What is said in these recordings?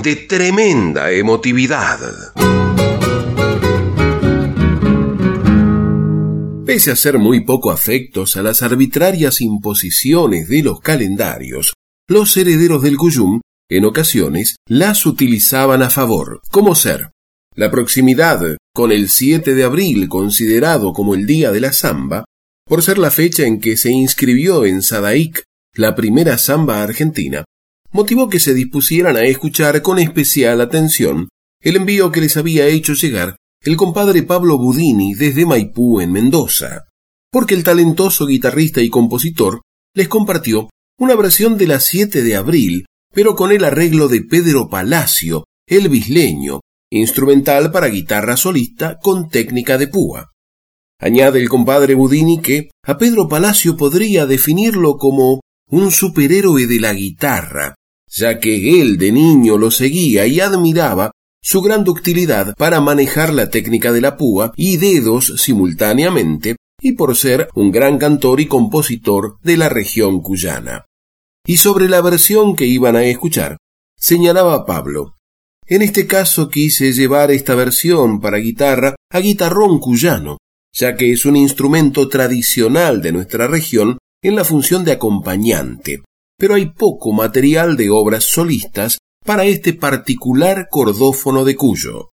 de tremenda emotividad. Pese a ser muy poco afectos a las arbitrarias imposiciones de los calendarios, los herederos del Cuyum, en ocasiones, las utilizaban a favor, como ser la proximidad con el 7 de abril, considerado como el día de la samba, por ser la fecha en que se inscribió en Sadaic la primera samba argentina, motivó que se dispusieran a escuchar con especial atención el envío que les había hecho llegar el compadre Pablo Budini desde Maipú en Mendoza, porque el talentoso guitarrista y compositor les compartió una versión de la 7 de abril, pero con el arreglo de Pedro Palacio, el bisleño, instrumental para guitarra solista con técnica de púa. Añade el compadre Budini que a Pedro Palacio podría definirlo como un superhéroe de la guitarra, ya que él de niño lo seguía y admiraba su gran ductilidad para manejar la técnica de la púa y dedos simultáneamente, y por ser un gran cantor y compositor de la región cuyana. Y sobre la versión que iban a escuchar, señalaba Pablo, en este caso quise llevar esta versión para guitarra a guitarrón cuyano, ya que es un instrumento tradicional de nuestra región en la función de acompañante, pero hay poco material de obras solistas para este particular cordófono de Cuyo.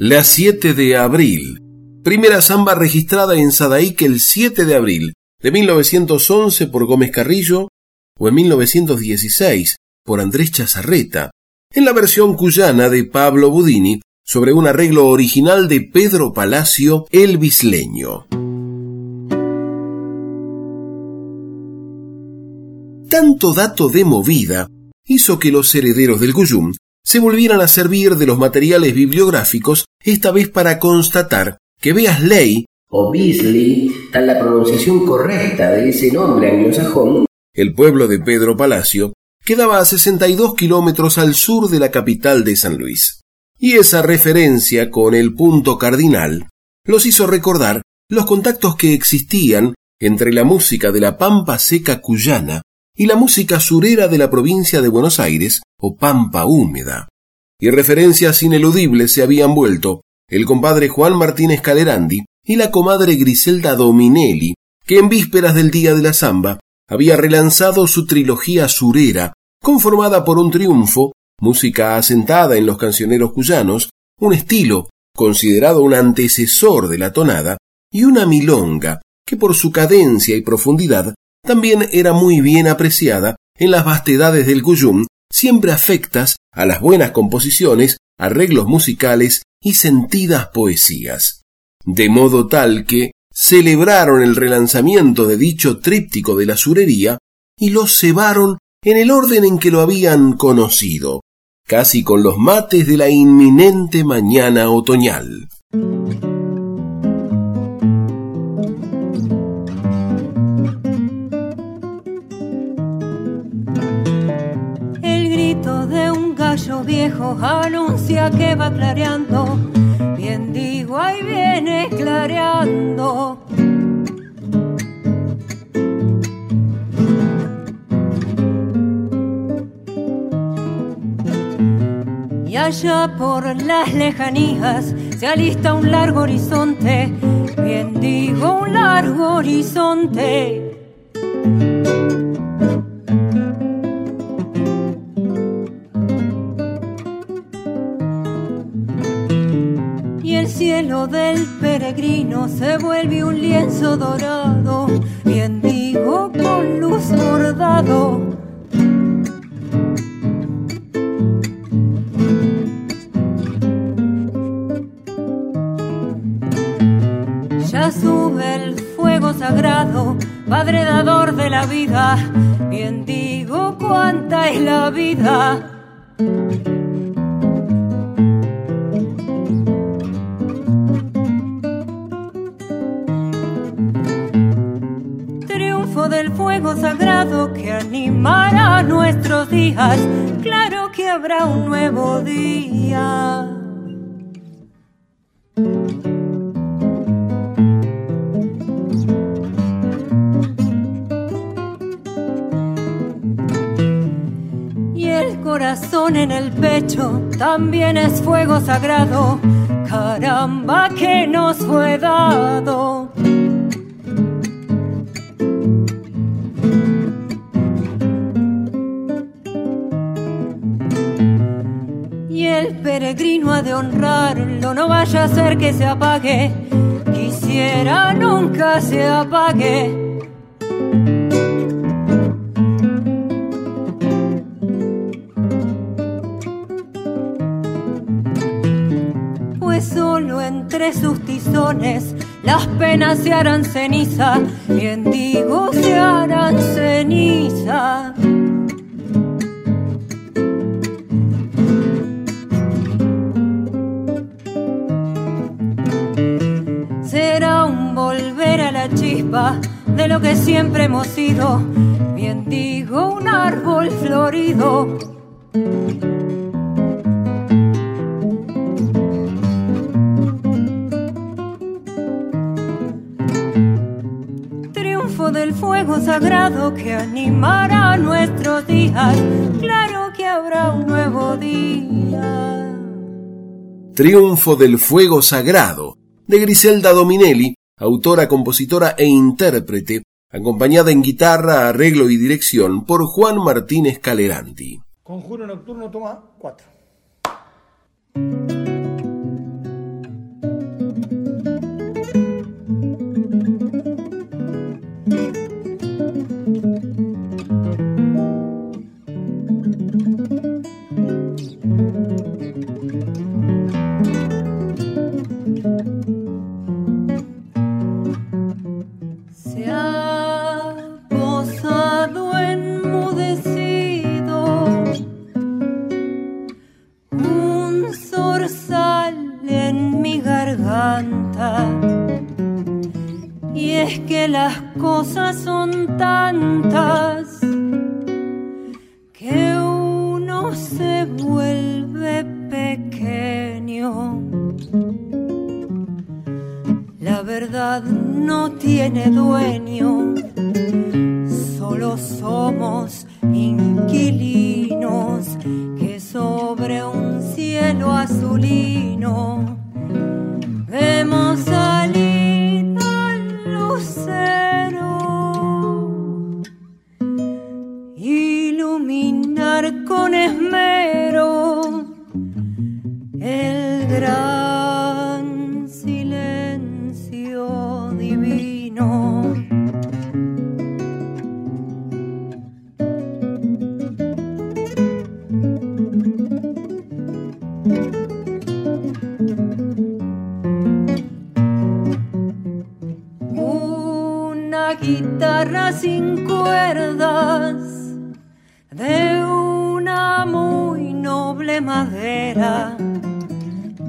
La 7 de abril. Primera samba registrada en Sadaique el 7 de abril de 1911 por Gómez Carrillo o en 1916 por Andrés Chazarreta, en la versión cuyana de Pablo Budini sobre un arreglo original de Pedro Palacio el Bisleño. Tanto dato de movida hizo que los herederos del Cuyum se volvieran a servir de los materiales bibliográficos, esta vez para constatar que Beas Ley, o Beasley, tal la pronunciación correcta de ese nombre anglosajón, el pueblo de Pedro Palacio, quedaba a 62 kilómetros al sur de la capital de San Luis. Y esa referencia con el punto cardinal los hizo recordar los contactos que existían entre la música de la Pampa Seca cuyana y la música surera de la provincia de Buenos Aires o Pampa Húmeda. Y referencias ineludibles se habían vuelto el compadre Juan Martínez Calerandi y la comadre Griselda Dominelli, que en vísperas del Día de la Zamba había relanzado su trilogía surera, conformada por un triunfo, música asentada en los cancioneros cuyanos, un estilo considerado un antecesor de la tonada, y una milonga que por su cadencia y profundidad también era muy bien apreciada en las vastedades del Cuyum, siempre afectas a las buenas composiciones, arreglos musicales y sentidas poesías. De modo tal que celebraron el relanzamiento de dicho tríptico de la surería y lo cebaron en el orden en que lo habían conocido, casi con los mates de la inminente mañana otoñal. Viejo anuncia que va clareando, bien digo, ahí viene clareando. Y allá por las lejanías se alista un largo horizonte, bien digo, un largo horizonte. Peregrino se vuelve un lienzo dorado, bien digo con luz bordado. Ya sube el fuego sagrado, Padre dador de la vida, bien digo cuánta es la vida. Claro que habrá un nuevo día. Y el corazón en el pecho también es fuego sagrado, caramba que nos fue dado. Peregrino ha de honrarlo, no vaya a ser que se apague, quisiera nunca se apague. Pues solo entre sus tizones las penas se harán ceniza, bien digo se harán ceniza. De lo que siempre hemos sido. Bien digo, un árbol florido. Triunfo del fuego sagrado que animará nuestros días. Claro que habrá un nuevo día. Triunfo del fuego sagrado de Griselda Dominelli autora, compositora e intérprete, acompañada en guitarra, arreglo y dirección por Juan Martínez Caleranti. Conjuro nocturno toma cuatro. Son tantas que uno se vuelve pequeño. La verdad no tiene dueño, solo somos inquilinos que sobre un cielo azulino vemos al lucero, guitarra sin cuerdas de una muy noble madera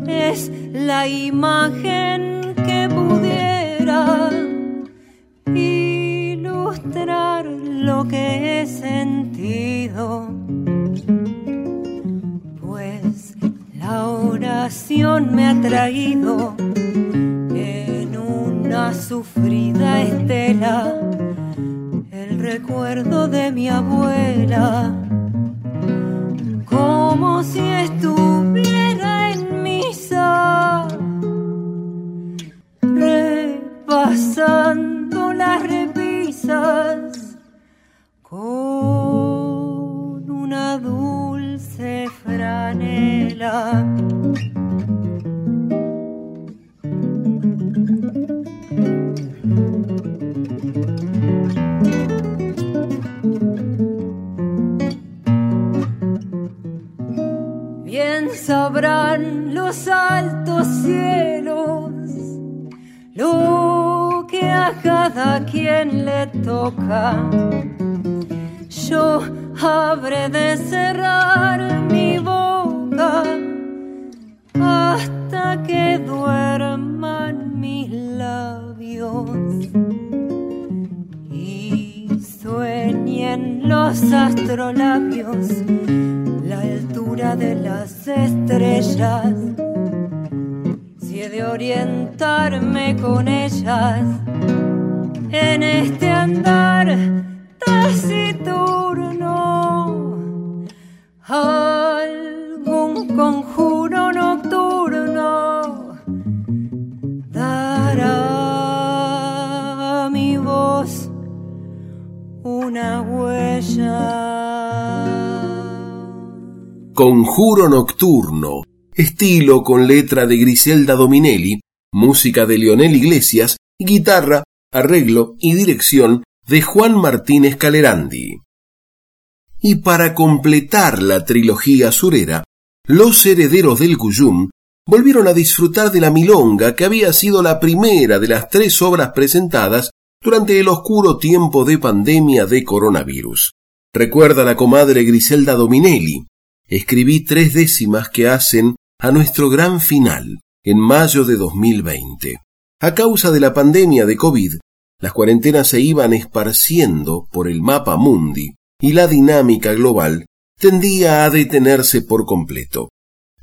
es la imagen que pudiera ilustrar lo que he sentido. Pues la oración me ha traído en una sufrida estela el recuerdo de mi abuela, como si estuviera en misa, repasando las repisas con una dulce franela. Los altos cielos lo que a cada quien le toca. Yo habré de cerrar mi boca hasta que duerman mis labios y sueñen los astrolabios de las estrellas. Si he de orientarme con ellas en este andar taciturno, algún conjuro nocturno dará a mi voz una huella. Conjuro Nocturno, estilo con letra de Griselda Dominelli, música de Leonel Iglesias, guitarra, arreglo y dirección de Juan Martínez Calerandi. Y para completar la trilogía surera, los herederos del Cuyum volvieron a disfrutar de la milonga que había sido la primera de las tres obras presentadas durante el oscuro tiempo de pandemia de coronavirus. Recuerda la comadre Griselda Dominelli, escribí tres décimas que hacen a nuestro gran final en mayo de 2020. A causa de la pandemia de COVID, las cuarentenas se iban esparciendo por el mapa mundi y la dinámica global tendía a detenerse por completo.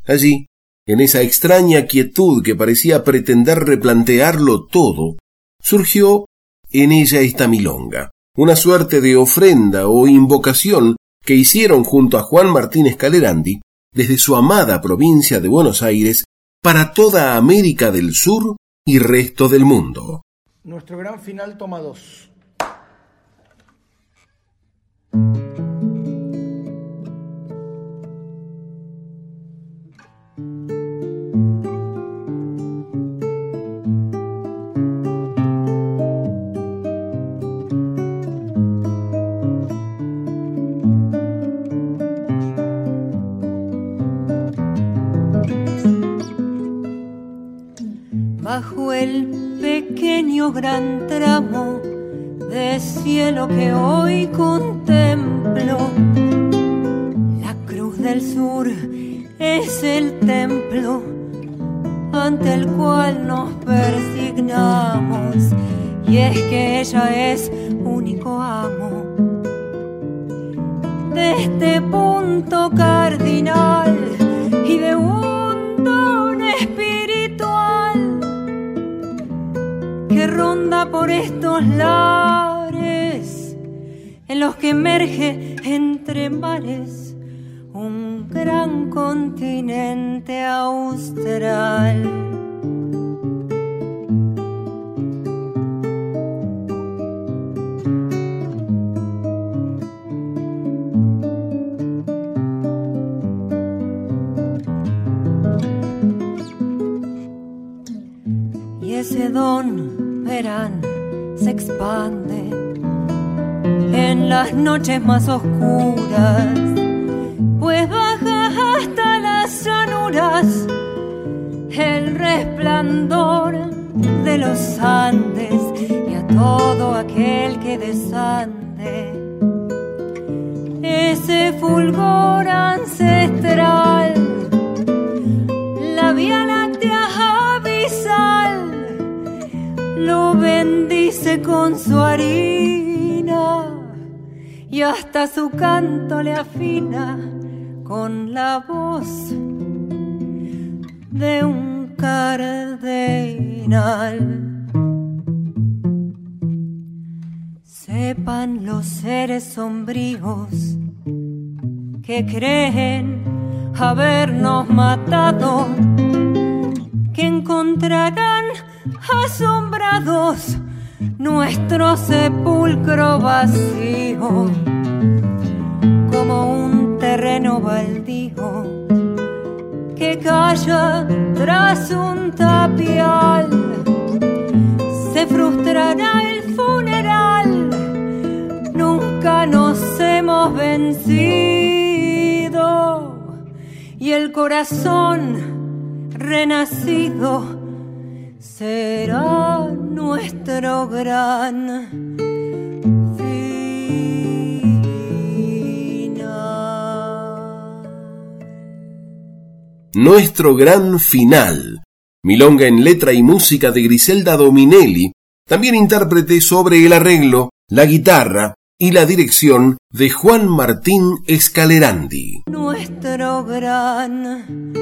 Allí, en esa extraña quietud que parecía pretender replantearlo todo, surgió en ella esta milonga, una suerte de ofrenda o invocación que hicieron junto a Juan Martínez Calerandi desde su amada provincia de Buenos Aires para toda América del Sur y resto del mundo. Nuestro gran final toma dos. Gran tramo de cielo que hoy contemplo. La cruz del sur es el templo ante el cual nos persignamos y es que ella es único amo de este punto cardinal y de un que ronda por estos lares en los que emerge entre mares un gran continente austral. Se expande en las noches más oscuras, pues baja hasta las llanuras el resplandor de los Andes y a todo aquel que desande ese fulgor ancestral, con su harina y hasta su canto le afina con la voz de un cardenal. Sepan los seres sombríos que creen habernos matado, que encontrarán asombrados nuestro sepulcro vacío como un terreno baldío que calla tras un tapial. Se frustrará el funeral, nunca nos hemos vencido y el corazón renacido será nuestro gran Nuestro gran final. Milonga en letra y música de Griselda Dominelli, también intérprete sobre el arreglo, la guitarra y la dirección de Juan Martín Escalerandi. Nuestro gran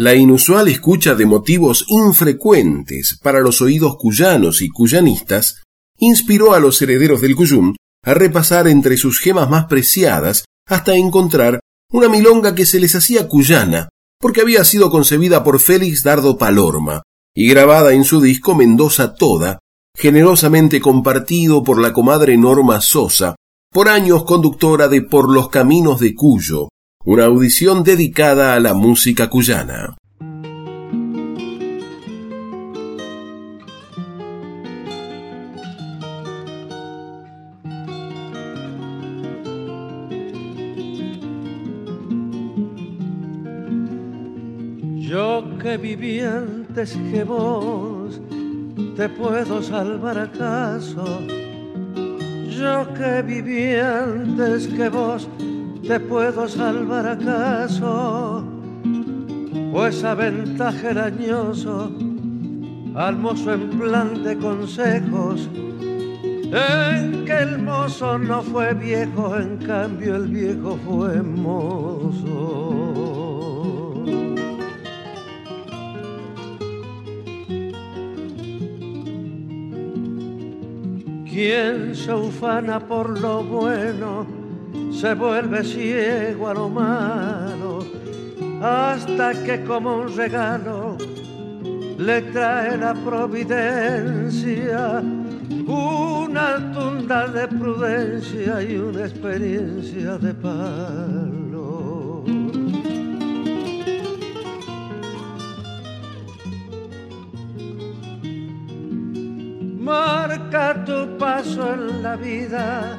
La inusual escucha de motivos infrecuentes para los oídos cuyanos y cuyanistas inspiró a los herederos del Cuyum a repasar entre sus gemas más preciadas hasta encontrar una milonga que se les hacía cuyana, porque había sido concebida por Félix Dardo Palorma y grabada en su disco Mendoza Toda, generosamente compartido por la comadre Norma Sosa, por años conductora de Por los Caminos de Cuyo, una audición dedicada a la música cuyana. Yo que viví antes que vos, ¿te puedo salvar acaso? Yo que viví antes que vos, ¿Te puedo salvar acaso? Pues aventaje dañoso al mozo en plan de consejos, en que el mozo no fue viejo, en cambio el viejo fue mozo. ¿Quién se ufana por lo bueno? Se vuelve ciego a lo malo, hasta que como un regalo le trae la providencia una tunda de prudencia y una experiencia de palo. Marca tu paso en la vida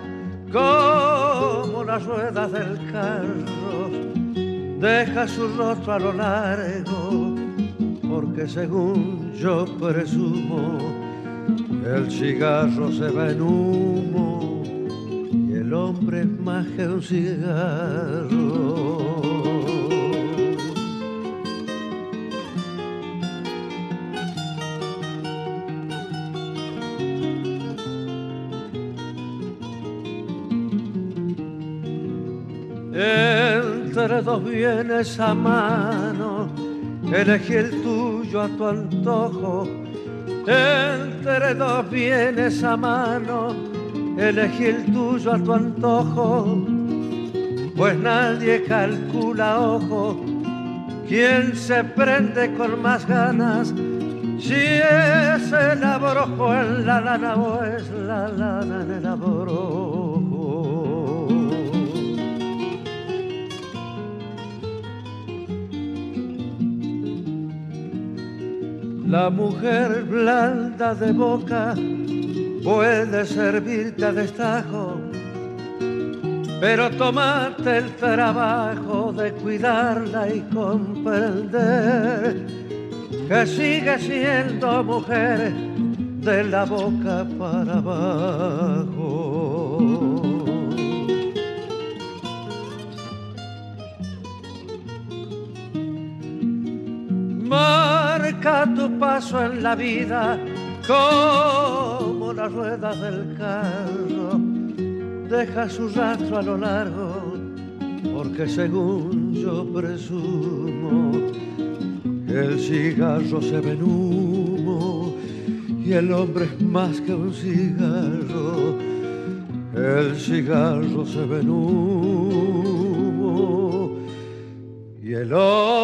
como las ruedas del carro, deja su rostro a lo largo, porque según yo presumo, el cigarro se va en humo y el hombre es más que un cigarro. Dos bienes a mano, elegí el tuyo a tu antojo. Entre dos bienes a mano, elegí el tuyo a tu antojo. Pues nadie calcula ojo quién se prende con más ganas. Si es el abrojo en la lana o es la lana en el abrojo. La mujer blanda de boca puede servirte a destajo, pero tomate el trabajo de cuidarla y comprender que sigue siendo mujer de la boca para abajo. Marca tu paso en la vida como las ruedas del carro. Deja su rastro a lo largo, porque según yo presumo, el cigarro se ve humo y el hombre es más que un cigarro. El cigarro se ve humo y el hombre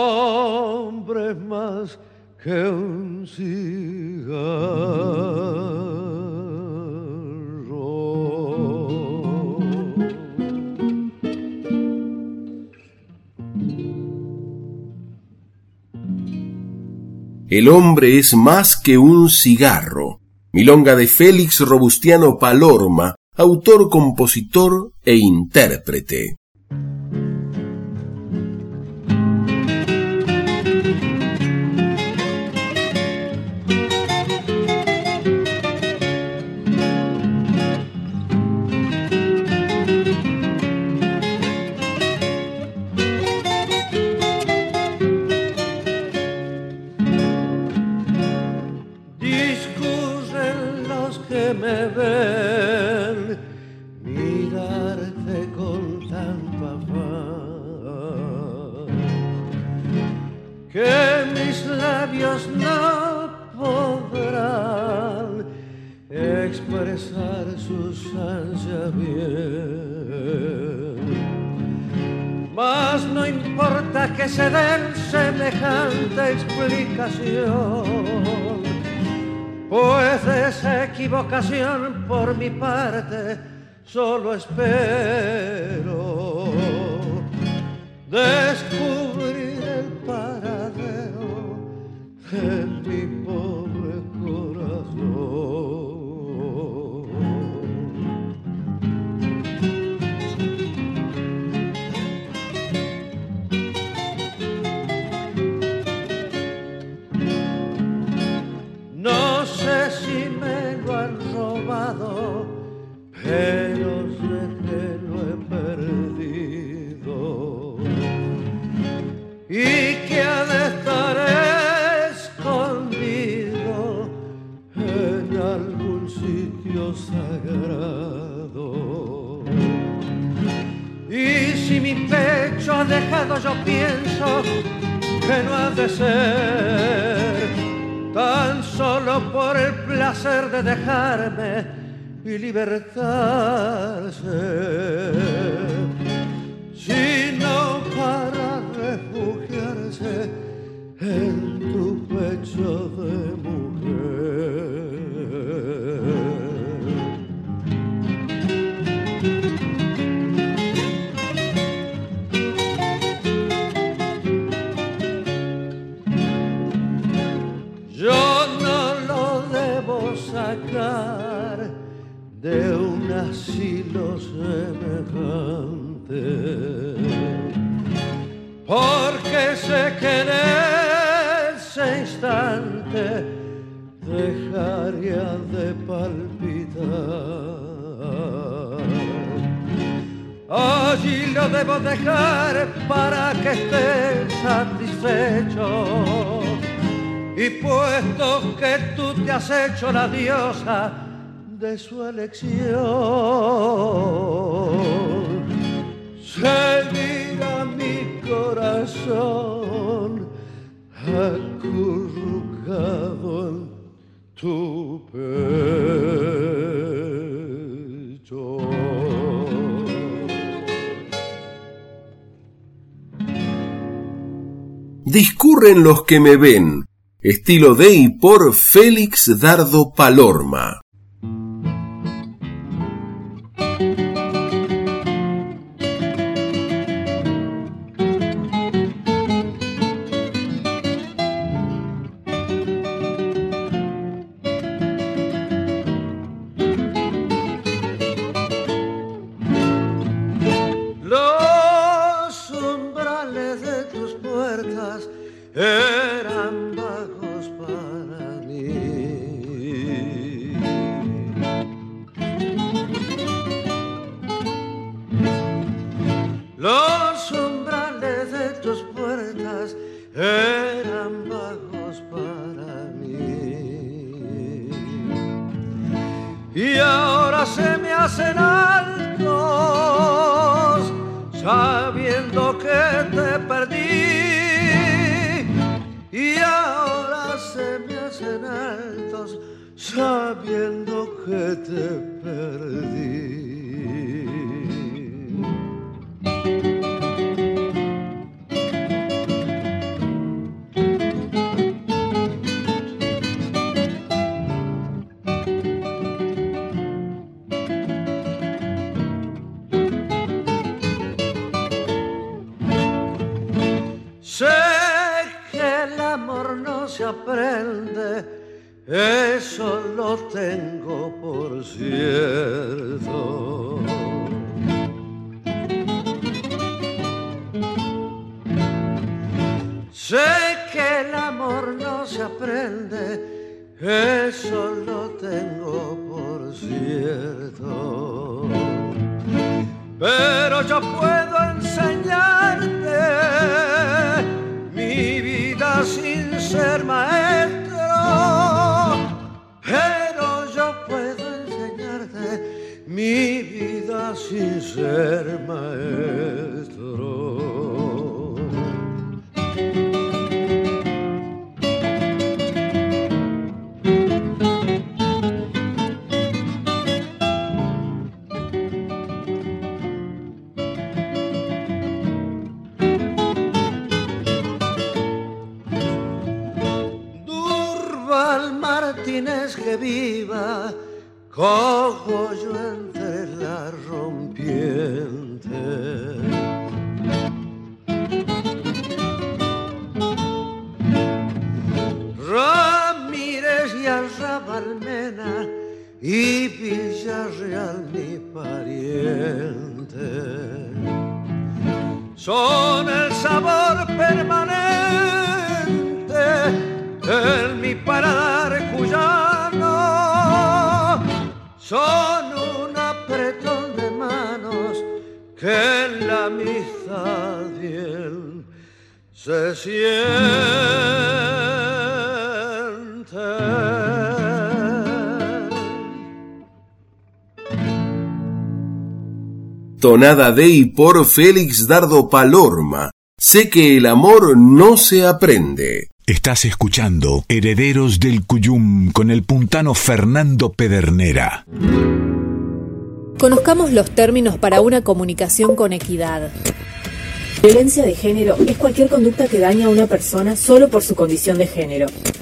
El hombre es más que un cigarro. Milonga de Félix Robustiano Palorma, autor, compositor e intérprete. Explicación, pues esa equivocación por mi parte solo espero descubrir el paradero de mi dejado, yo pienso que no ha de ser. Tan solo por el placer de dejarme y libertarse, sino para refugiarse en semejante, porque sé que en ese instante dejaría de palpitar. Allí lo debo dejar para que esté satisfecho. Y puesto que tú te has hecho la diosa de su elección, seguirá mi corazón acurrucado en tu pecho. Discurren los que me ven, estilo de y por Félix Dardo Palorma. aprende, eso lo tengo por cierto. Sé que el amor no se aprende. Tonada de y por Félix Dardo Palorma. Sé que el amor no se aprende. Estás escuchando Herederos del Cuyum con el puntano Fernando Pedernera. Conozcamos los términos para una comunicación con equidad. Violencia de género es cualquier conducta que daña a una persona solo por su condición de género.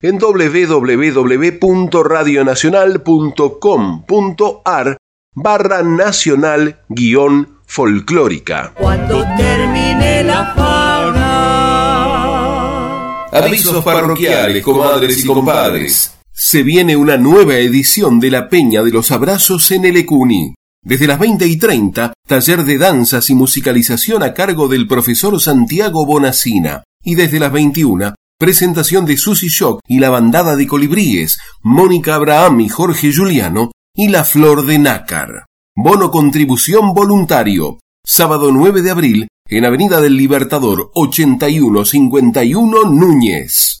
en www.radionacional.com.ar barra nacional guion folclórica. Cuando termine la fauna. Avisos parroquiales, comadres y compadres. Se viene una nueva edición de la Peña de los Abrazos en el Ecuni. Desde las 20 y 30, taller de danzas y musicalización a cargo del profesor Santiago Bonacina. Y desde las 21, presentación de Susy Shock y la bandada de colibríes, Mónica Abraham y Jorge Juliano, y La Flor de Nácar. Bono contribución voluntario. Sábado 9 de abril, en Avenida del Libertador 8151 Núñez.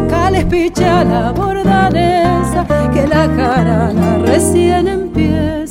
picha la bordanesa, que la jarana recién empieza.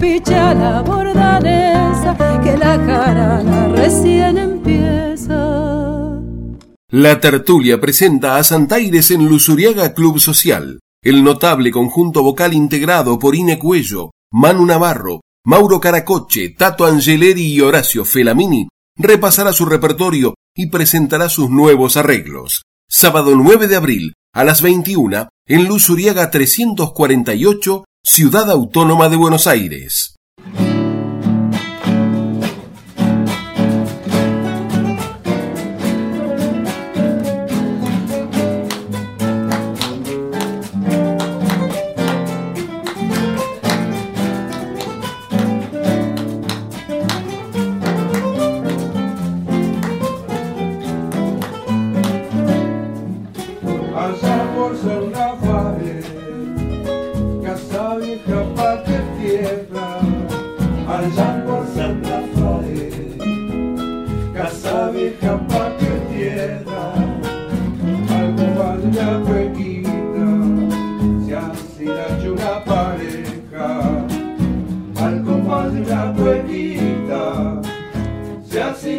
la que la recién empieza. La tertulia presenta a Santaires en Lusuriaga Club Social, el notable conjunto vocal integrado por Ine Cuello, Manu Navarro, Mauro Caracoche, Tato Angeleri y Horacio Felamini repasará su repertorio y presentará sus nuevos arreglos sábado 9 de abril a las 21 en Luz Uriaga 348, Ciudad Autónoma de Buenos Aires.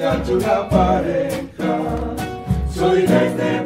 La una pareja, soy de este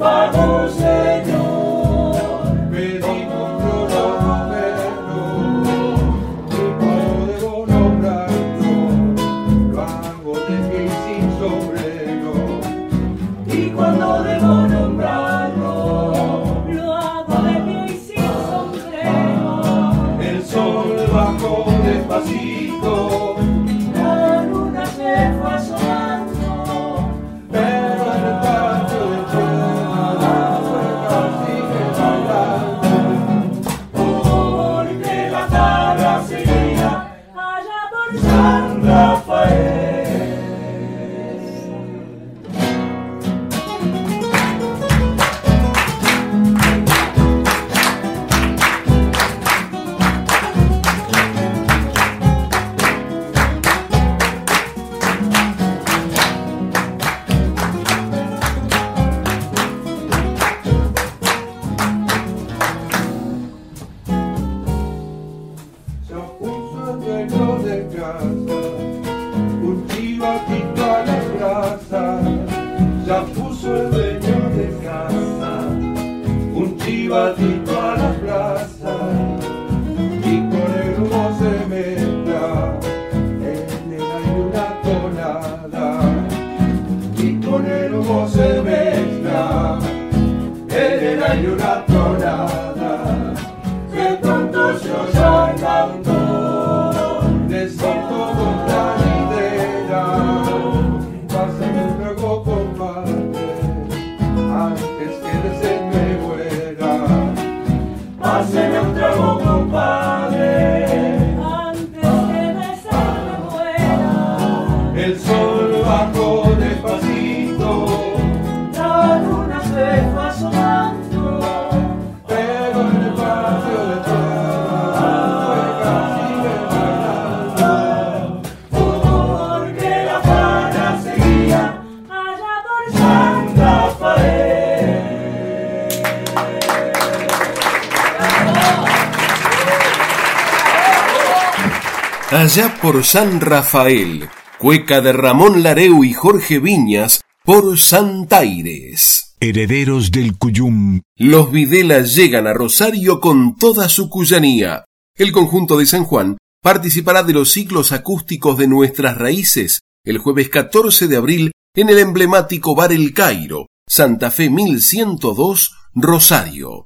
Allá por San Rafael, cueca de Ramón Lareu y Jorge Viñas por Santaires. Herederos del Cuyum. Los Videlas llegan a Rosario con toda su cuyanía. El conjunto de San Juan participará de los ciclos acústicos de nuestras raíces el jueves 14 de abril en el emblemático Bar El Cairo, Santa Fe 1102, Rosario.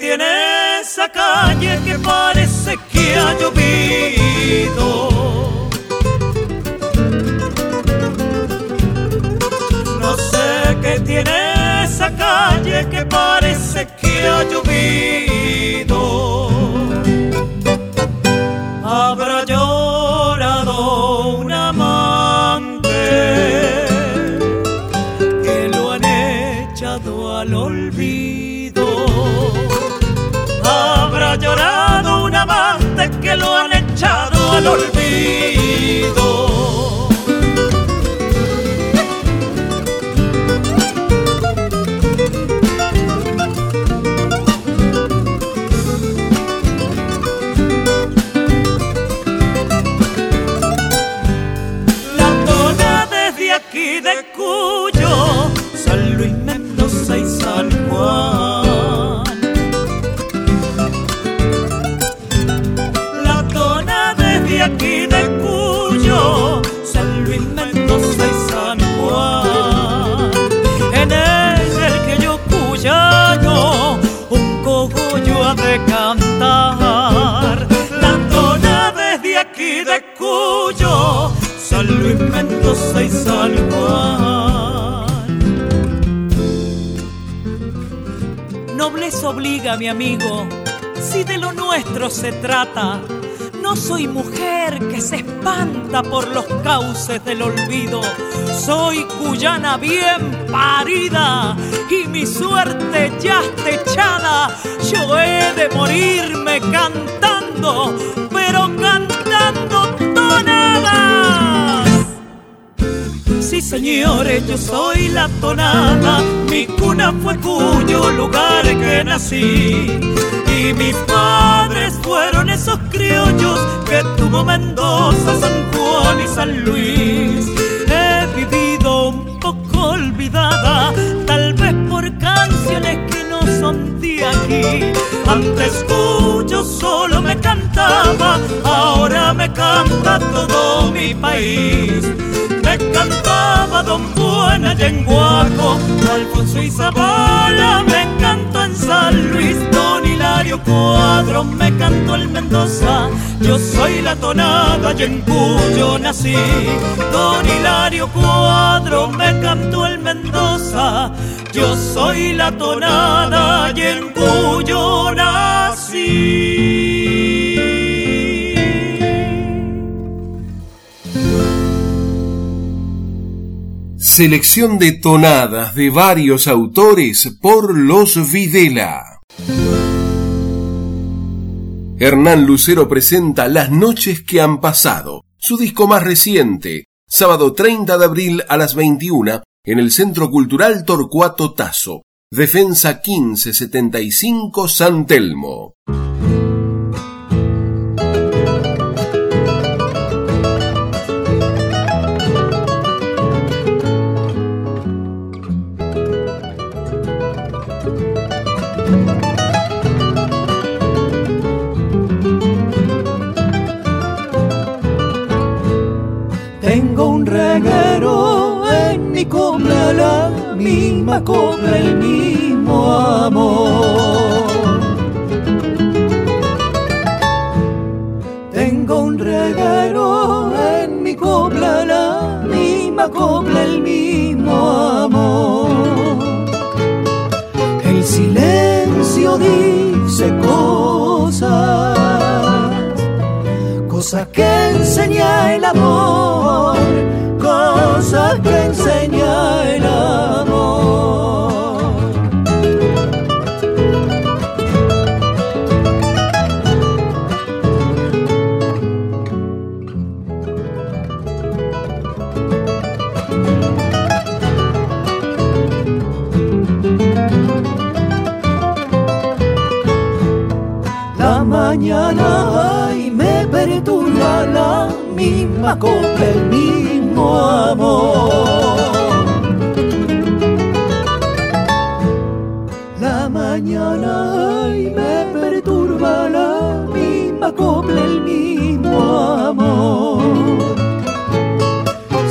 Tiene esa calle que parece que ha llovido. No sé qué tiene esa calle que parece que ha llovido. Al olvido. Mendoza y Juan. Nobleza obliga, mi amigo, si de lo nuestro se trata. No soy mujer que se espanta por los cauces del olvido. Soy cuyana bien parida y mi suerte ya está echada. Yo he de morirme cantando, pero cantando tonadas. Señores, yo soy la tonada. Mi cuna fue cuyo lugar que nací. Y mis padres fueron esos criollos que tuvo Mendoza, San Juan y San Luis. He vivido un poco olvidada, tal vez por canciones que no son de aquí. Antes cuyo solo me cantaba, ahora me canta todo mi país. Me cantaba Don Buena y en Guaco, Alfonso y me cantó en San Luis, Don Hilario Cuadro, me cantó el Mendoza, yo soy la tonada y en Cuyo nací. Don Hilario Cuadro, me cantó el Mendoza, yo soy la tonada y en Cuyo nací. Selección de tonadas de varios autores por los Videla. Hernán Lucero presenta Las noches que han pasado, su disco más reciente, sábado 30 de abril a las 21 en el Centro Cultural Torcuato Tazo, Defensa 1575 San Telmo. Reguero en mi copla, la misma copla, el mismo amor. Tengo un reguero en mi copla, la misma copla, el mismo amor. El silencio dice cosas cosas que enseña el amor, que enseña el amor. La mañana ay, me perturba la misma copla, el mismo amor. La mañana ay, me perturba la misma copla, el mismo amor.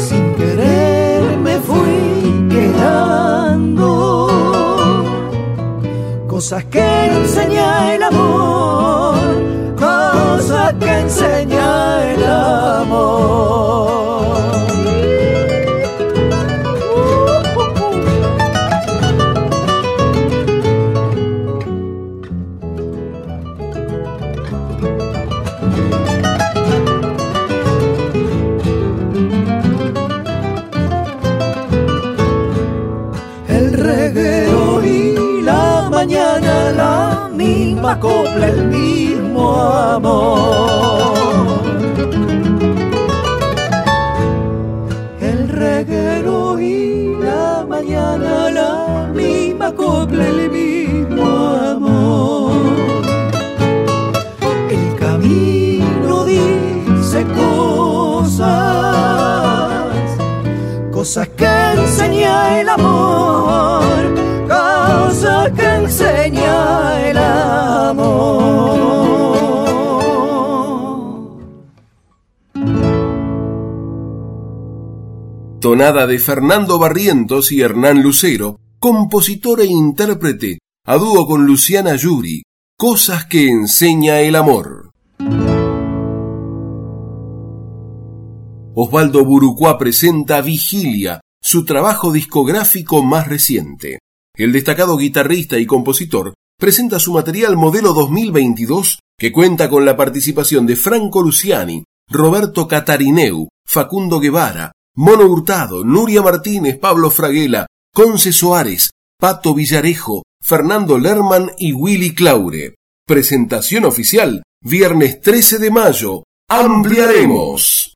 Sin querer me fui quedando cosas que enseña el amor, cosas que enseña el amor. El mismo amor. El reguero y la mañana la misma copla, el mismo amor. El camino dice cosas cosas que Tonada de Fernando Barrientos y Hernán Lucero, compositor e intérprete, a dúo con Luciana Yuri, Cosas que enseña el amor. Osvaldo Burucuá presenta Vigilia, su trabajo discográfico más reciente. El destacado guitarrista y compositor presenta su material modelo 2022 que cuenta con la participación de Franco Luciani, Roberto Catarineu, Facundo Guevara, Mono Hurtado, Nuria Martínez, Pablo Fraguela, Conce Soares, Pato Villarejo, Fernando Lerman y Willy Claure. Presentación oficial, viernes 13 de mayo. Ampliaremos.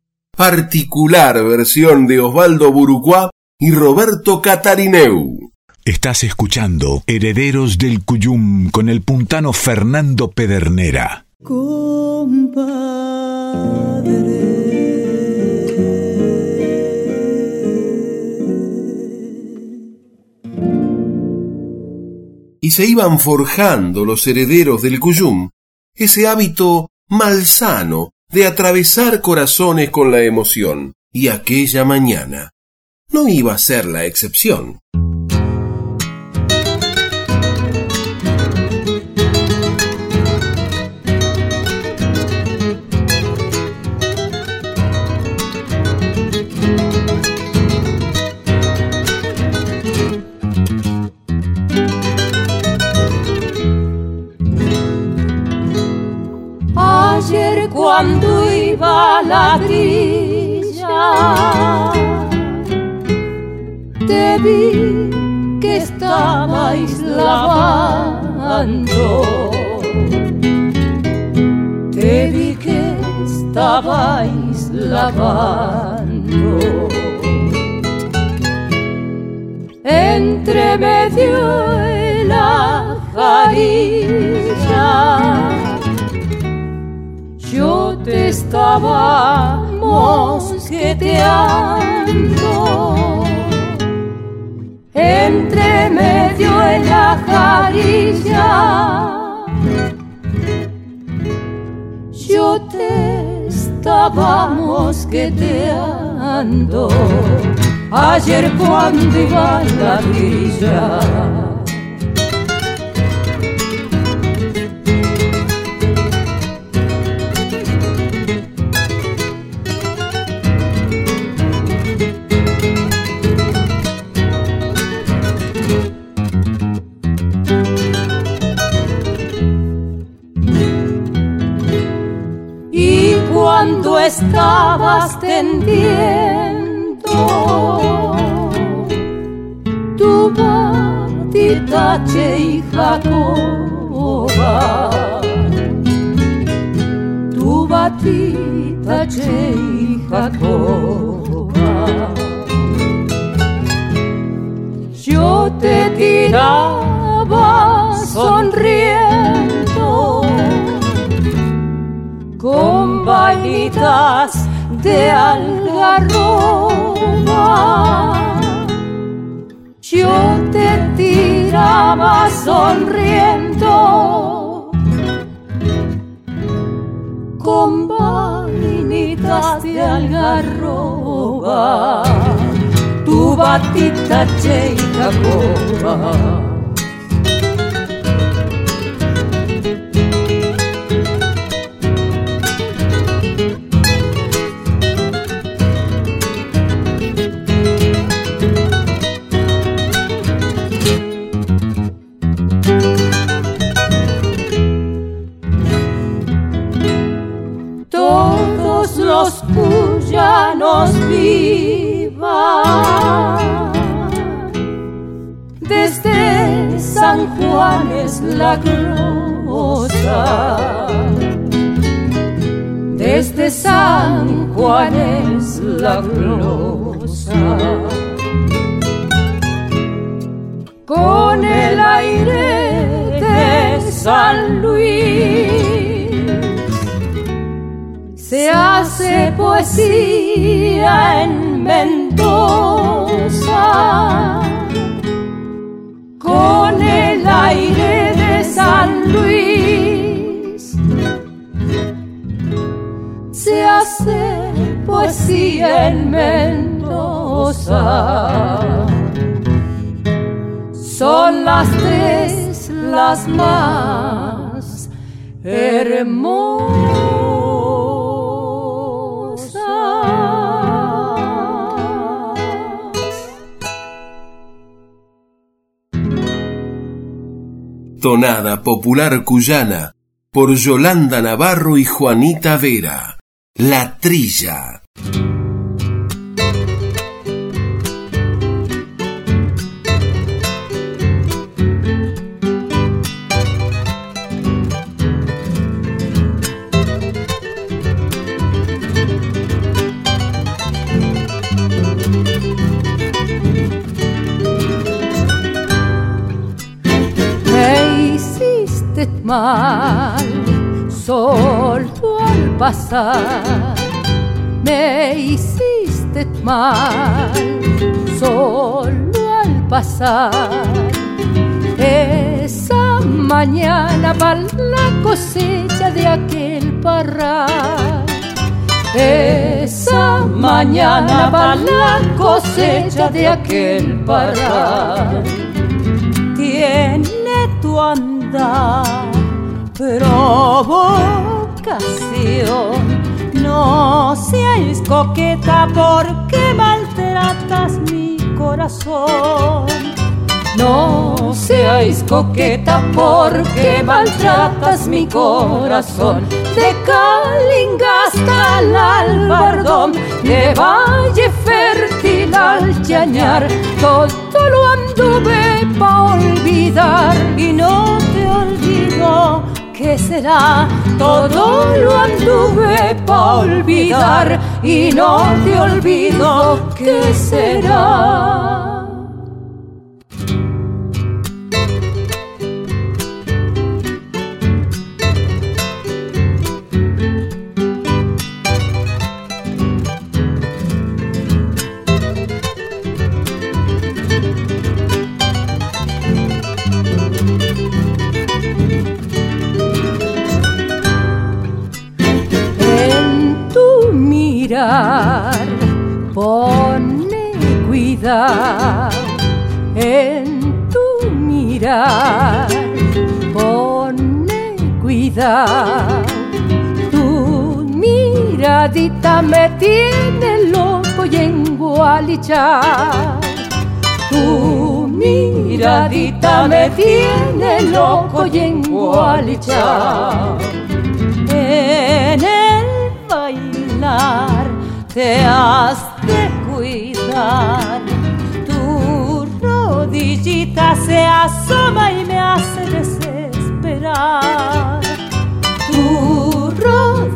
particular versión de Osvaldo Burucuá y Roberto Catarineu. Estás escuchando Herederos del Cuyum con el puntano Fernando Pedernera. Y se iban forjando los herederos del Cuyum ese hábito malsano de atravesar corazones con la emoción, y aquella mañana no iba a ser la excepción. Cuando iba la grilla, te vi que estabais lavando. Te vi que estabais lavando. Entre medio la jarilla estaba mosqueteando entre medio de la jarilla. Yo te estaba mosqueteando ayer cuando iba a la villa. Estabas tendiendo tu batita y Jacoba, tu batita y Jacoba. Yo te tiraba sonriendo de algarroba. Yo te tiraba sonriendo con vainitas de algarroba. Tu batita che Jacoba. Popular Cuyana por Yolanda Navarro y Juanita Vera. La Trilla. Mal, solo al pasar. Me hiciste mal, solo al pasar. Esa mañana para la cosecha de aquel parral. Esa mañana para la cosecha de aquel parral. Tiene tu andar provocación. No seáis coqueta porque maltratas mi corazón. No seáis coqueta porque maltratas mi corazón. De Calinga hasta el albardón, de valle fértil al chañar, todo lo anduve pa' olvidar y no olvido. ¿Qué será? Todo lo anduve pa' olvidar y no te olvido. ¿Qué será? Pone cuidado en tu mirar, pone cuidado. Tu miradita me tiene loco y en Tu miradita me tiene loco y en En el bailar te has de cuidar. Tu rodillita se asoma y me hace desesperar. Tu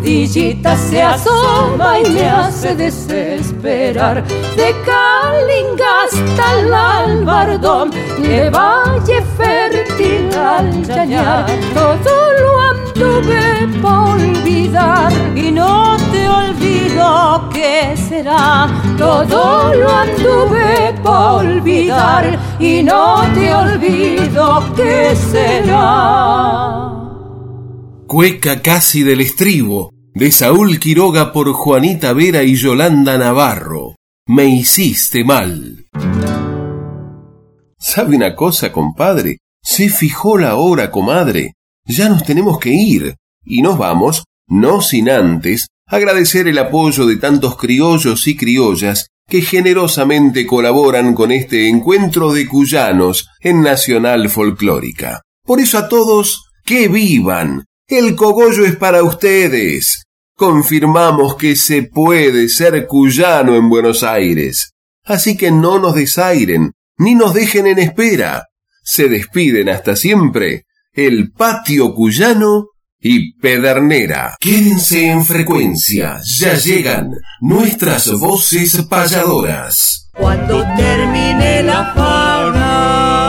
rodillita se asoma y me hace desesperar. De Calinga hasta el albardón, de valle fértil al chañar, todo lo anduve por olvidar y no te olvido que será. Todo lo anduve por olvidar y no te olvido que será. Cueca casi del estribo, de Saúl Quiroga por Juanita Vera y Yolanda Navarro. Me hiciste mal. ¿Sabe una cosa, compadre? Se fijó la hora, comadre. Ya nos tenemos que ir. Y nos vamos, no sin antes, agradecer el apoyo de tantos criollos y criollas que generosamente colaboran con este encuentro de cuyanos en Nacional Folclórica. Por eso a todos, que vivan. El cogollo es para ustedes. Confirmamos que se puede ser cuyano en Buenos Aires. Así que no nos desairen, ni nos dejen en espera. Se despiden hasta siempre el patio cuyano y Pedernera. Quédense en frecuencia, ya llegan nuestras voces payadoras. Cuando termine la fauna